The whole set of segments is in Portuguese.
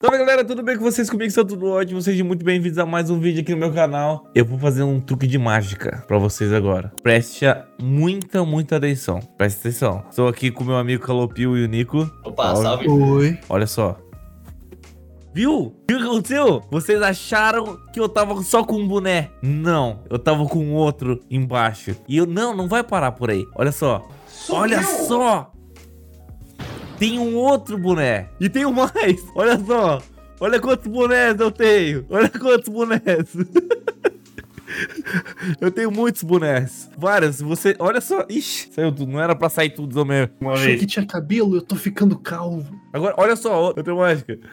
Salve galera, tudo bem com vocês? Comigo está tudo ótimo, sejam muito bem-vindos a mais um vídeo aqui no meu canal. Eu vou fazer um truque de mágica pra vocês agora. Preste muita, muita atenção, preste atenção. Estou aqui com meu amigo Calopio e o Nico. Opa, salve. Oi. Olha só. Viu? Viu o que aconteceu? Vocês acharam que eu tava só com um boné? Não, eu tava com outro embaixo. E eu, não, não vai parar por aí. Olha só, olha só tem um outro boné. E tem mais. Olha só. Olha quantos bonés eu tenho. Olha quantos bonés. eu tenho muitos bonés. Vários. Você. Olha só. Ixi, saiu tudo. Não era pra sair tudo de uma Achei vez. que tinha cabelo, eu tô ficando calvo. Agora, olha só. Outra mágica.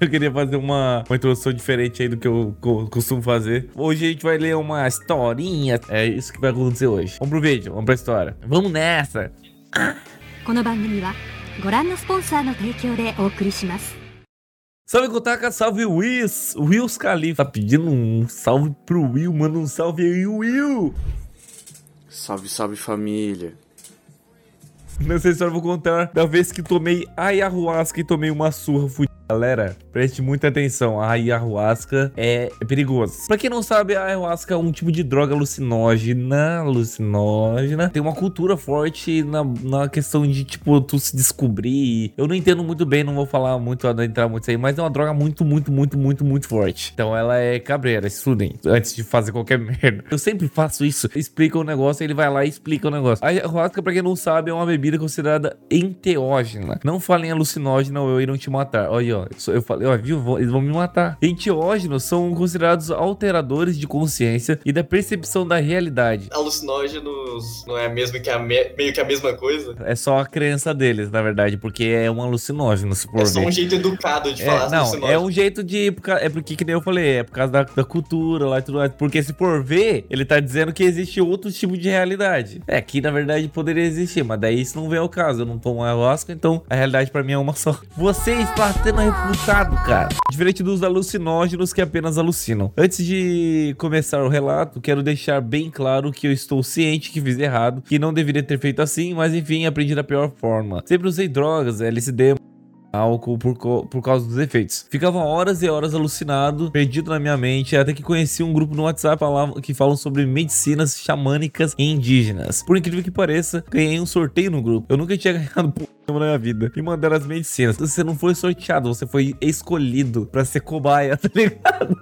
Eu queria fazer uma, uma introdução diferente aí do que eu co- costumo fazer. Hoje a gente vai ler uma historinha. É isso que vai acontecer hoje. Vamos pro vídeo, vamos pra história. Vamos nessa. この番組は ご覧のスポンサーの提供でお送りします Salve Kotaka, salve Wills, Wills Khalifa. Tá pedindo um salve pro Will, manda um salve aí, Will. Salve, salve família. Nessa história eu vou contar da vez que tomei ayahuasca e tomei uma surra fudida. Galera, preste muita atenção, a ayahuasca é perigoso. Pra quem não sabe, a ayahuasca é um tipo de droga alucinógena, alucinógena. Tem uma cultura forte na, na questão de, tipo, tu se descobrir. Eu não entendo muito bem, não vou falar muito, não entrar muito aí, mas é uma droga muito, muito, muito, muito, muito forte. Então ela é cabreira, estudem antes de fazer qualquer merda. Eu sempre faço isso, explica o negócio, ele vai lá e explica o negócio. A ayahuasca, pra quem não sabe, é uma bebida considerada enteógena. Não falem alucinógena ou irão te matar. Olha aí, ó. Eu falei, ó, viu? Eles vão me matar. Enteógenos são considerados alteradores de consciência e da percepção da realidade. Alucinógenos não é mesmo que a me- meio que a mesma coisa? É só a crença deles, na verdade, porque é um alucinógeno, se for É só ver. um jeito educado de É, falar não, é um jeito de. por É porque, que nem eu falei, é por causa da, da cultura lá e tudo mais. Porque se for ver, ele tá dizendo que existe outro tipo de realidade. É, que na verdade poderia existir, mas daí isso não vem ao caso. Eu não tomo ayahuasca, então a realidade pra mim é uma só. Você está refutado, cara. Diferente dos alucinógenos que apenas alucinam. Antes de começar o relato, quero deixar bem claro que eu estou ciente que fiz errado, que não deveria ter feito assim, mas enfim, aprendi da pior forma. Sempre usei drogas, LSD, álcool por, por causa dos efeitos. Ficava horas e horas alucinado, perdido na minha mente, até que conheci um grupo no WhatsApp que falam sobre medicinas xamânicas e indígenas. Por incrível que pareça, ganhei um sorteio no grupo. Eu nunca tinha ganhado na minha vida. E mandaram as medicinas. Você não foi sorteado, você foi escolhido pra ser cobaia, tá ligado?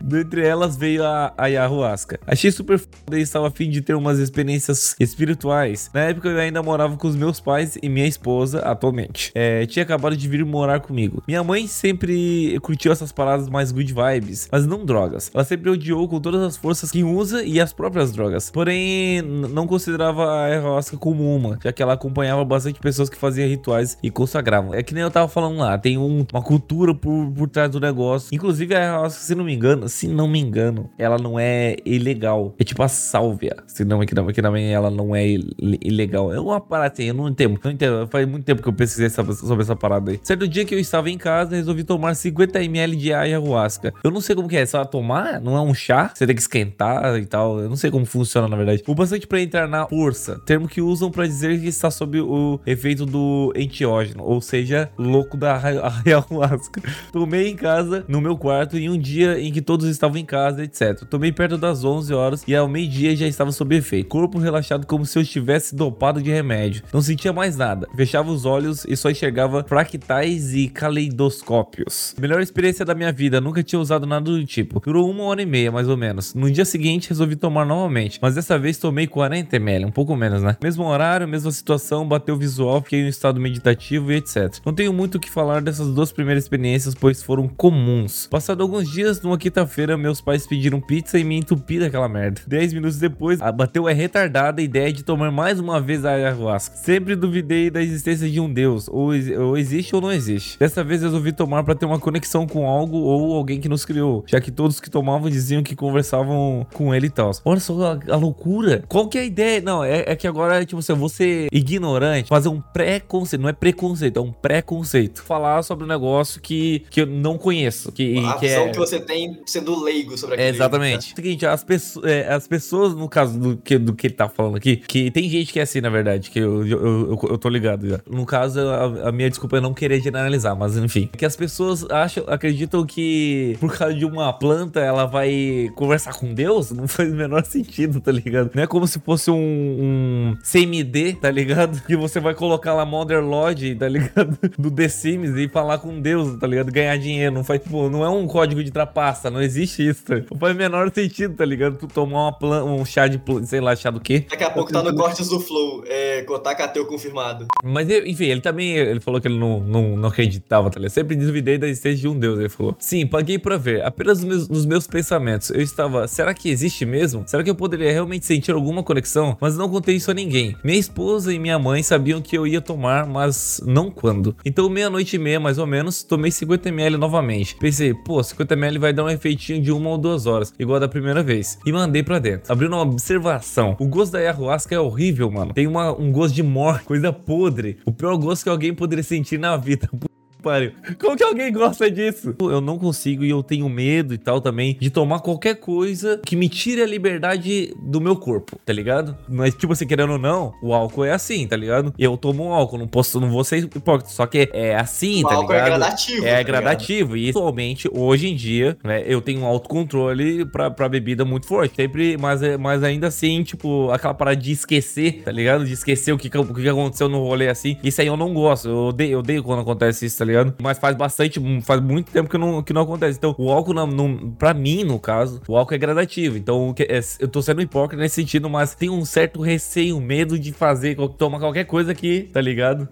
Dentre elas veio a, a ayahuasca. Achei super foda e estava a fim de ter umas experiências espirituais. Na época eu ainda morava com os meus pais e minha esposa atualmente. É, tinha acabado de vir morar comigo. Minha mãe sempre curtiu essas paradas mais good vibes, mas não drogas. Ela sempre odiou com todas as forças quem usa e as próprias drogas. Porém, não considerava a ayahuasca como uma, já que ela acompanhava bastante pessoas que faziam rituais e consagravam. É que nem eu tava falando lá, tem um- uma cultura por, por trás do negócio. Inclusive, a ayahuasca, se não me engano, se não me engano, ela não é ilegal. É tipo a sálvia. Se não, aqui, também- aqui também ela não é il- ilegal. É uma parada assim, eu não entendo. Não entendo. Faz muito tempo que eu pesquisei sobre, essa parada aí. Certo dia que eu estava em casa, resolvi tomar 50ml de ayahuasca. Eu não sei como que é, só tomar? Não é um chá? Você tem que esquentar e tal. Eu não sei como funciona, na verdade. O bastante pra entrar na força, termo que usam pra dizer que está sob o efeito do enteógeno, ou seja, louco da aya- ayahuasca. Tomei em casa, no meu quarto, em um dia em que todos estavam em casa, etc. Tomei perto das 11 horas e ao meio-dia já estava sob efeito. Corpo relaxado como se eu estivesse dopado de remédio. Não sentia mais nada. Fechava os olhos e só enxergava fractais e caleidoscópios. Melhor experiência da minha vida, nunca tinha usado nada do tipo. Durou uma hora e meia, mais ou menos. No dia seguinte, resolvi tomar novamente, mas dessa vez tomei 40 ml, um pouco menos, né? Mesmo horário, mesma situação, bateu visual, fiquei em um estado meditativo e etc. Não tenho muito o que falar dessas duas primeiras experiências, pois foram comuns. Passado alguns dias, numa quinta-feira, meus pais pediram pizza e me entupi daquela merda. 10 minutos depois, bateu a retardada ideia de tomar mais uma vez a ayahuasca. Sempre duvidei da existência de um deus, ou, ou existe ou não existe. Dessa vez resolvi tomar para ter uma conexão com algo ou alguém que nos criou, já que todos que tomavam diziam que conversavam com ele e tal. Olha só a, a loucura. Qual que é a ideia? Não, é, é que agora, tipo assim, eu vou ser ignorante, fazer um pré-conceito, não é preconceito, é um pré-conceito. Falar sobre um negócio que, que eu não conheço. Que, A que visão é... que você tem sendo leigo sobre É, aquele exatamente. Seguinte, as, é, as pessoas, no caso do que, do que ele tá falando aqui, que tem gente que é assim, na verdade, que eu, eu, eu, eu tô ligado já. No caso, a, a minha desculpa é não querer generalizar, mas enfim. Que as pessoas acham, acreditam que por causa de uma planta ela vai conversar com Deus, não faz o menor sentido, tá ligado? Não é como se fosse um, um CMD, tá ligado? Que você vai colocar lá Mother Lodge, tá ligado? Do The Sims e falar com Deus, tá ligado? Ganhar dinheiro. Não faz, tipo, não é um código de trapaça, não existe isso. Tá? Não faz o menor sentido, tá ligado? Tu tomar uma um chá de, sei lá, chá do quê? Daqui a pouco tá no Cortes do Flow, é, Kotak ateu confirmado. Mas, enfim, ele também, ele falou que ele não, não, não acreditava, tá ligado? Sempre duvidei da existência de um Deus, ele falou. Sim, paguei pra ver. Apenas nos meus, nos meus pensamentos. Eu estava, será que existe mesmo? Será que eu poderia realmente sentir alguma conexão? Mas não contei isso a ninguém. Minha esposa e minha mãe sabiam que eu ia tomar, mas não quando. Então, meia-noite e meia, mais ou menos, tomei 50ml novamente. Pensei, pô, 50ml vai dar um efeitinho de uma ou duas horas, igual da primeira vez. E mandei pra dentro. Abrindo uma observação. O gosto da ayahuasca é horrível, mano. Tem uma, um gosto de morte, coisa podre. O pior gosto que alguém poderia sentir na vida. pariu. Como que alguém gosta disso? Eu não consigo e eu tenho medo e tal também de tomar qualquer coisa que me tire a liberdade do meu corpo, tá ligado? Mas, tipo assim, querendo ou não, o álcool é assim, tá ligado? Eu tomo um álcool, não posso, não vou ser hipócrita. Só que é assim, O tá álcool é ligado? gradativo, É tá gradativo. E atualmente, hoje em dia, né, eu tenho um autocontrole pra, pra bebida muito forte. Sempre, mas, é- mas ainda assim, tipo, aquela parada de esquecer, tá ligado? De esquecer o que, que- o que aconteceu no rolê assim. Isso aí eu não gosto. Eu odeio, eu odeio quando acontece isso, tá ligado? Mas faz bastante, faz muito tempo que não, que não acontece. Então, o álcool, não, não, pra mim, no caso, o álcool é gradativo. Então, que- é- eu tô sendo hipócrita nesse sentido, mas tem um certo receio, medo de fazer, tomar qualquer coisa aqui, tá ligado?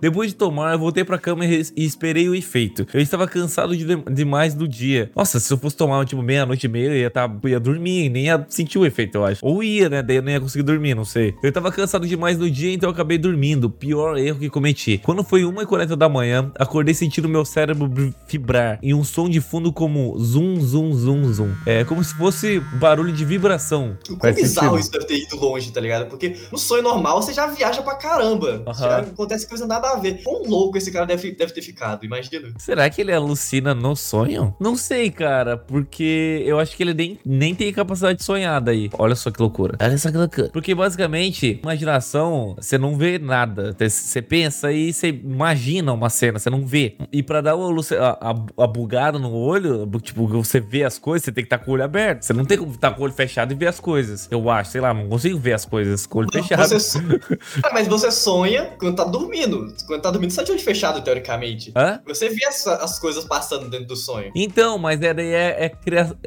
Depois de tomar, eu voltei pra cama e, e esperei o efeito. Eu estava cansado de, demais do dia. Nossa, se eu fosse tomar, tipo, meia-noite e meia, eu ia, tá, eu ia dormir, nem ia sentir o efeito, eu acho. Ou ia, né? Daí eu nem ia conseguir dormir, não sei. Eu tava cansado demais do dia, então eu acabei dormindo. Pior erro que cometi. Quando foi 1h40 da manhã, acordei sentindo meu cérebro br- vibrar em um som de fundo como zum, zum, zum, zum. É como se fosse barulho de vibração. O quão bizarro sentido. isso deve ter ido longe, tá ligado? Porque no sonho normal você já viaja pra caramba. Aham. Já acontece coisa nada a ver. Quão louco esse cara deve, deve ter ficado, imagina. Será que ele alucina no sonho? Não sei, cara, porque eu acho que ele nem, nem tem capacidade de sonhar daí. Olha só que loucura. Olha só que loucura. Porque basicamente, imaginação, você não vê nada. Você pensa e você imagina uma cena, você não vê. E pra dar uma a, a, a bugada no olho, tipo, você vê as coisas, você tem que estar com o olho aberto. Você não tem como estar com o olho fechado e ver as coisas. Eu acho, sei lá, não consigo ver as coisas com o olho fechado. Você so- Ah, mas você sonha quando tá dormindo. Quando tá dormindo, você tá de olho fechado, teoricamente. Hã? Você vê as, as coisas passando dentro do sonho. Então, mas é, daí é, é,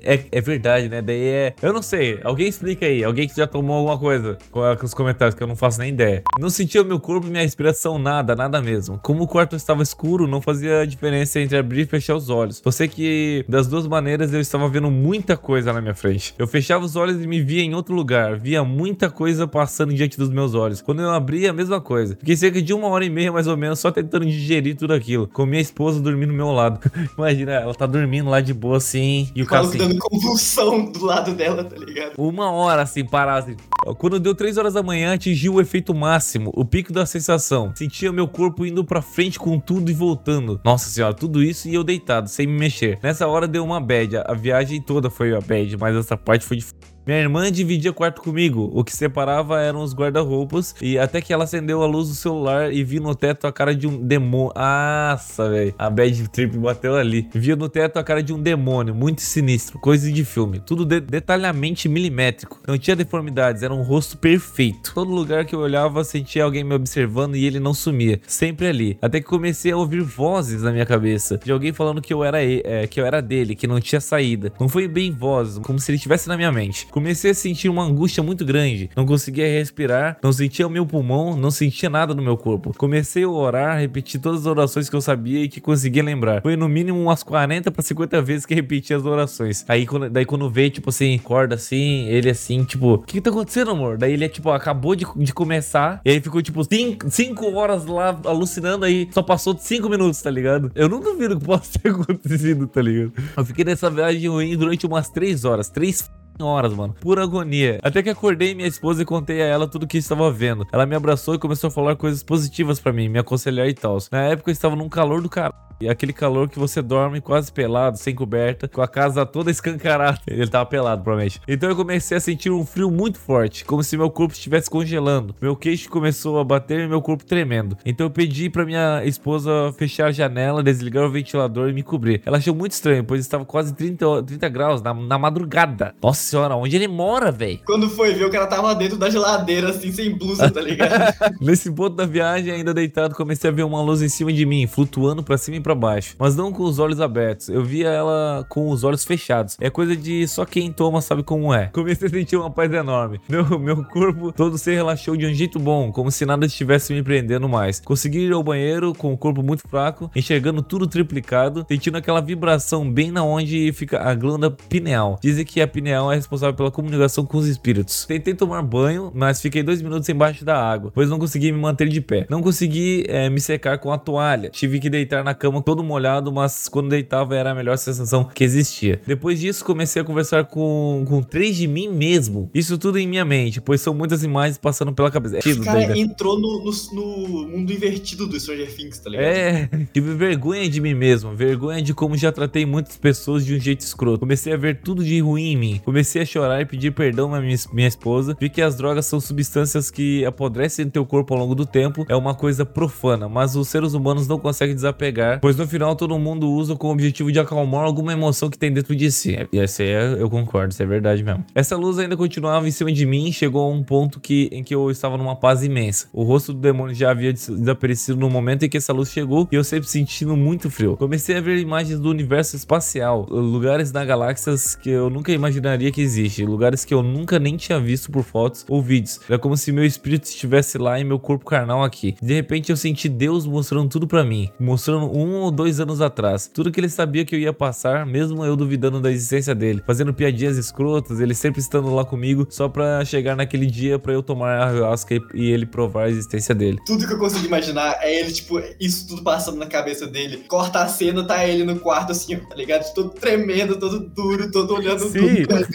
é, é verdade, né? Daí é. Eu não sei. Alguém explica aí. Alguém que já tomou alguma coisa com com os comentários, que eu não faço nem ideia. Não sentia o meu corpo e minha respiração, nada, nada mesmo. Como o quarto estava escuro, não fazia diferença entre abrir e fechar os olhos. Eu sei que das duas maneiras eu estava vendo muita coisa na minha frente. Eu fechava os olhos e me via em outro lugar. Via muita coisa passando diante dos meus olhos. Quando eu abria, a mesma coisa. Fiquei cerca de uma hora e meia, mais ou menos, só tentando digerir tudo aquilo. Com minha esposa dormindo do meu lado. Imagina, ela tá dormindo lá de boa assim. E o cara assim. dando convulsão do lado dela, tá ligado? Uma hora assim, parado. Assim. Quando deu 3 horas da manhã, atingiu o efeito máximo, o pico da sensação. Sentia meu corpo indo pra frente com tudo e voltando. Nossa senhora, tudo isso e eu deitado, sem me mexer. Nessa hora deu uma bad. A viagem toda foi a bad, mas essa parte foi de minha irmã dividia quarto comigo. O que separava eram os guarda-roupas. E até que ela acendeu a luz do celular e vi no teto a cara de um demônio. Nossa, velho. A bad trip bateu ali. Vi no teto a cara de um demônio, muito sinistro. Coisa de filme. Tudo de detalhadamente milimétrico. Não tinha deformidades, era um rosto perfeito. Todo lugar que eu olhava sentia alguém me observando e ele não sumia. Sempre ali. Até que comecei a ouvir vozes na minha cabeça. De alguém falando que eu era, é, que eu era dele, que não tinha saída. Não foi bem vozes, como se ele estivesse na minha mente. Comecei a sentir uma angústia muito grande. Não conseguia respirar, não sentia o meu pulmão, não sentia nada no meu corpo. Comecei a orar, repetir todas as orações que eu sabia e que conseguia lembrar. Foi no mínimo umas 40 para 50 vezes que repeti as orações. Aí quando, daí quando veio, tipo assim, acorda assim, ele assim, tipo, o que, que tá acontecendo, amor? Daí ele, tipo, acabou de, de começar, e aí ficou, tipo, 5 horas lá alucinando, aí só passou 5 minutos, tá ligado? Eu não duvido que possa ter acontecido, tá ligado? Eu fiquei nessa viagem ruim durante umas 3 horas, 3 horas, mano. Pura agonia. Até que acordei minha esposa e contei a ela tudo o que estava vendo. Ela me abraçou e começou a falar coisas positivas pra mim, me aconselhar e tal. Na época eu estava num calor do caralho. E aquele calor que você dorme quase pelado, sem coberta, com a casa toda escancarada. Ele tava pelado, provavelmente. Então eu comecei a sentir um frio muito forte, como se meu corpo estivesse congelando. Meu queixo começou a bater e meu corpo tremendo. Então eu pedi pra minha esposa fechar a janela, desligar o ventilador e me cobrir. Ela achou muito estranho, pois estava quase 30, 30 graus na, na madrugada. Nossa senhora, onde ele mora, velho? Quando foi ver, o cara tava dentro da geladeira, assim, sem blusa, tá ligado? Nesse ponto da viagem, ainda deitado, comecei a ver uma luz em cima de mim, flutuando pra cima e pra baixo, mas não com os olhos abertos. Eu via ela com os olhos fechados. É coisa de só quem toma sabe como é. Comecei a sentir uma paz enorme. Meu, meu corpo todo se relaxou de um jeito bom, como se nada estivesse me prendendo mais. Consegui ir ao banheiro com o corpo muito fraco, enxergando tudo triplicado, sentindo aquela vibração bem na onde fica a glândula pineal. Dizem que a pineal é responsável pela comunicação com os espíritos. Tentei tomar banho, mas fiquei dois minutos embaixo da água, pois não consegui me manter de pé. Não consegui eh, me secar com a toalha. Tive que deitar na cama todo molhado, mas quando deitava era a melhor sensação que existia. Depois disso, comecei a conversar com, com três de mim mesmo. Isso tudo em minha mente, pois são muitas imagens passando pela cabeça. Esse Tiro, cara tá ligado? entrou no, no, no mundo invertido do Stranger Things, tá ligado? É, tive vergonha de mim mesmo, vergonha de como já tratei muitas pessoas de um jeito escroto. Comecei a ver tudo de ruim em mim. Comecei a chorar e pedir perdão à minha, minha esposa. Vi que as drogas são substâncias que apodrecem teu corpo ao longo do tempo. É uma coisa profana, mas os seres humanos não conseguem desapegar, pois no final todo mundo usa com o objetivo de acalmar alguma emoção que tem dentro de si. E essa é, eu concordo, isso é verdade mesmo. Essa luz ainda continuava em cima de mim, chegou a um ponto que, em que eu estava numa paz imensa. O rosto do demônio já havia des- desaparecido no momento em que essa luz chegou e eu sempre sentindo muito frio. Comecei a ver imagens do universo espacial, lugares na galáxias que eu nunca imaginaria que existe, lugares que eu nunca nem tinha visto por fotos ou vídeos. Era como se meu espírito estivesse lá e meu corpo carnal aqui. De repente eu senti Deus mostrando tudo pra mim, mostrando um ou dois anos atrás, tudo que ele sabia que eu ia passar, mesmo eu duvidando da existência dele, fazendo piadinhas escrotas, ele sempre estando lá comigo só pra chegar naquele dia pra eu tomar a ayahuasca e, e ele provar a existência dele. Tudo que eu consigo imaginar é ele, tipo, isso tudo passando na cabeça dele. Corta a cena, tá ele no quarto, assim, tá ligado? Todo tremendo, todo duro, todo olhando Sim. tudo.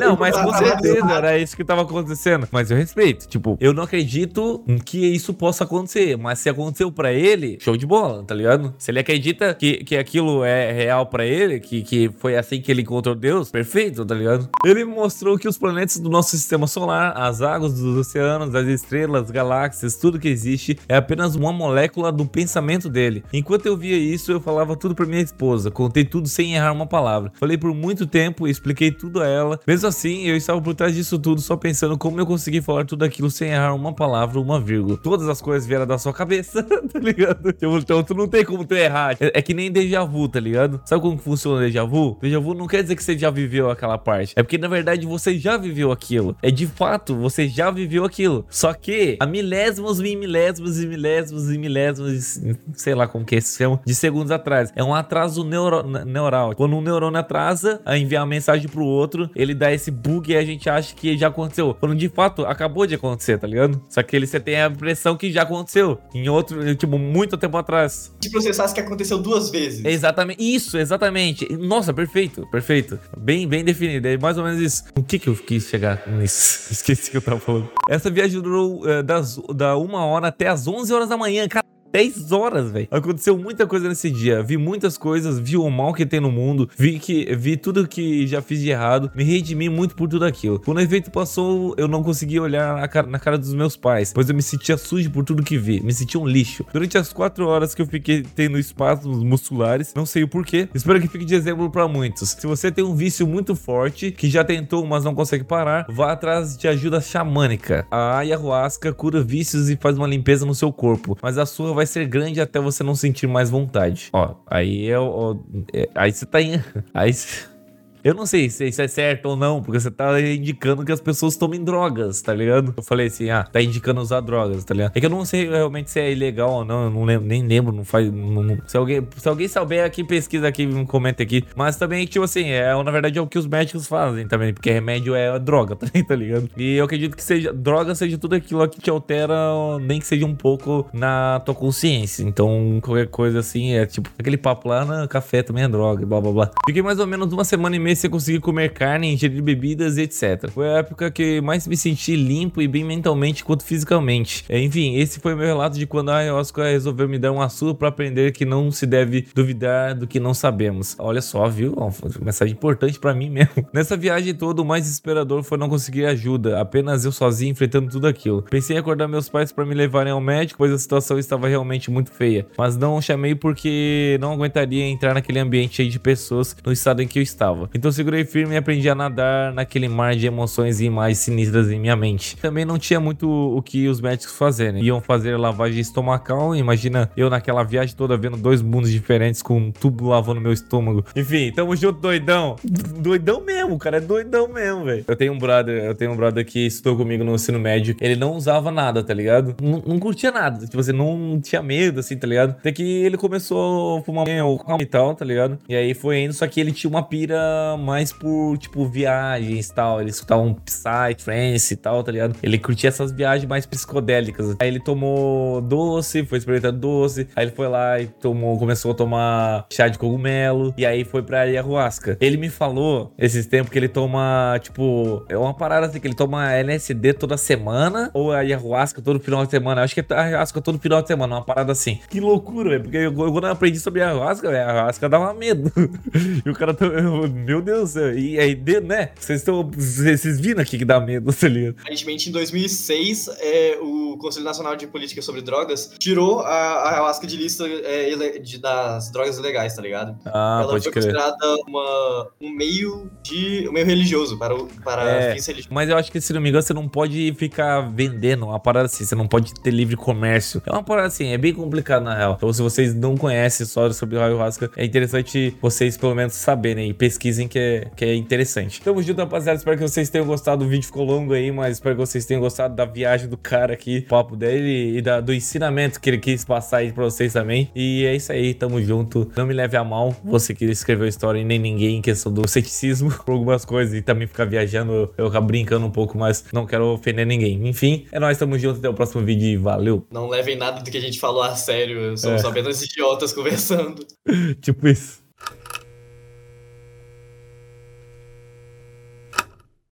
Não, mas com certeza era isso que tava acontecendo. Mas eu respeito. Tipo, eu não acredito que isso possa acontecer. Mas se aconteceu pra ele, show de bola, tá ligado? Se ele acredita que, que aquilo é real pra ele, que, que foi assim que ele encontrou Deus, perfeito, tá ligado? Ele me mostrou que os planetas do nosso sistema solar, as águas dos oceanos, as estrelas, galáxias, tudo que existe é apenas uma molécula do pensamento dele. Enquanto eu via isso, eu falava tudo pra minha esposa. Contei tudo sem errar uma palavra. Falei por muito tempo, expliquei tudo a ela. Mesmo assim, eu estava por trás disso tudo, só pensando como eu consegui falar tudo aquilo sem errar uma palavra, uma vírgula. Todas as coisas vieram da sua cabeça, tá ligado? Tipo, Então tu não tem como tu errar. É, é que nem déjà vu, tá ligado? Sabe como funciona déjà vu? Déjà vu não quer dizer que você já viveu aquela parte. É porque na verdade você já viveu aquilo. É de fato, você já viveu aquilo. Só que a milésimos e milésimos e milésimos e milésimos, sei lá como que é se chama, de segundos atrás. É um atraso neuro, ne- neural. Quando um neurônio atrasa, a enviar uma mensagem pro outro, ele dá esse bug e a gente acha que já aconteceu. Quando de fato acabou de acontecer, tá ligado? Só que ele você tem a impressão que já aconteceu. Em outro, tipo, muito tempo atrás. De processasse que aconteceu duas vezes. Exatamente, isso, exatamente. Nossa, perfeito, perfeito. Bem, bem definido. É mais ou menos isso. O que que eu quis chegar nisso? Esqueci o que eu tava falando. Essa viagem durou eh, das, da uma hora até as 11 horas da manhã, cara. 10 horas, velho. Aconteceu muita coisa nesse dia. Vi muitas coisas, vi o mal que tem no mundo, vi que vi tudo que já fiz de errado, me redimi muito por tudo aquilo. Quando o evento passou, eu não consegui olhar na cara, na cara dos meus pais, pois eu me sentia sujo por tudo que vi, me sentia um lixo. Durante as 4 horas que eu fiquei tendo espasmos musculares, não sei o porquê, espero que fique de exemplo pra muitos. Se você tem um vício muito forte, que já tentou, mas não consegue parar, vá atrás de ajuda xamânica. A ayahuasca cura vícios e faz uma limpeza no seu corpo, mas a sua vai ser grande até você não sentir mais vontade. Ó, aí é o. é- aí você tá em. Aí. cê- Eu não sei se isso é certo ou não, porque você tá indicando que as pessoas tomem drogas, tá ligado? Eu falei assim, ah, tá indicando usar drogas, tá ligado? É que eu não sei realmente se é ilegal ou não, eu não lembro, nem lembro, não faz. não- não- se, alguém, se alguém souber aqui, pesquisa aqui, me comenta aqui. Mas também, tipo assim, é, na verdade é o que os médicos fazem também, porque remédio é droga, tá ligado? E eu acredito que seja droga seja tudo aquilo que te altera, nem que seja um pouco na tua consciência. Então, qualquer coisa assim, é tipo aquele papo lá, na café também é droga, blá blá blá. Fiquei mais ou menos uma semana e meia comecei a conseguir comer carne, ingerir bebidas e etc. Foi a época que mais me senti limpo e bem mentalmente quanto fisicamente. É, enfim, esse foi meu relato de quando a ayahuasca resolveu me dar uma surra para aprender que não se deve duvidar do que não sabemos. Olha só, viu? Uma mensagem importante para mim mesmo. Nessa viagem toda, o mais desesperador foi não conseguir ajuda, apenas eu sozinho enfrentando tudo aquilo. Pensei em acordar meus pais para me levarem ao médico, pois a situação estava realmente muito feia. Mas não chamei porque não aguentaria entrar naquele ambiente cheio de pessoas no estado em que eu estava. Então segurei firme e aprendi a nadar naquele mar de emoções e imagens sinistras em minha mente. Também não tinha muito o que os médicos fazerem. Iam fazer lavagem estomacal. Imagina eu naquela viagem toda vendo dois mundos diferentes com um tubo lavando meu estômago. Enfim, tamo junto, doidão. Doidão mesmo, cara. É doidão mesmo, velho. Eu tenho um brother, eu tenho um brother que estudou comigo no ensino médio. Ele não usava nada, tá ligado? Não, não curtia nada. Tipo, assim, não tinha medo, assim, tá ligado? Até que ele começou a fumar e tal, tá ligado? E aí foi indo, só que ele tinha uma pira mais por, tipo, viagens e tal. Ele escutava um Psy, Trance e tal, tá ligado? Ele curtia essas viagens mais psicodélicas. Aí ele tomou doce, foi experimentando doce. Aí ele foi lá e tomou, começou a tomar chá de cogumelo. E aí foi pra ayahuasca. Ele me falou esses tempos que ele toma, tipo, é uma parada assim, que ele toma LSD toda semana. Ou ayahuasca todo final de semana. Acho que é ayahuasca todo final de semana, uma parada assim. Que loucura, velho. Porque eu, quando eu aprendi sobre ayahuasca, velho, ayahuasca dava medo. e o cara, tá, meu Deus do céu. E aí, né? Vocês estão, vocês viram aqui que dá medo, tá ligado? Aparentemente, em 2006, é, o Conselho Nacional de Política sobre Drogas tirou a, a ayahuasca de lista é, de, das drogas ilegais, tá ligado? Ah, Ela pode foi crer. considerada uma, um meio de um meio religioso para, o- para É. fins religiosos. Mas eu acho que, se não me engano, você não pode ficar vendendo uma parada assim. Você não pode ter livre comércio. É uma parada assim, é bem complicado na real. Então, se vocês não conhecem história sobre ayahuasca, é interessante vocês pelo menos saberem e pesquisem que é, que é interessante. Tamo junto, rapaziada. Espero que vocês tenham gostado. O vídeo ficou longo aí, mas espero que vocês tenham gostado da viagem do cara aqui, do papo dele e da- do ensinamento que ele quis passar aí pra vocês também. E é isso aí, tamo junto. Não me leve a mal, você que escreveu a história e nem ninguém em questão do ceticismo por algumas coisas e também ficar viajando, eu acabo brincando um pouco, mas não quero ofender ninguém. Enfim, é nóis, tamo junto. Até o próximo vídeo e valeu. Não levem nada do que a gente falou a sério, somos É. apenas idiotas conversando. tipo isso.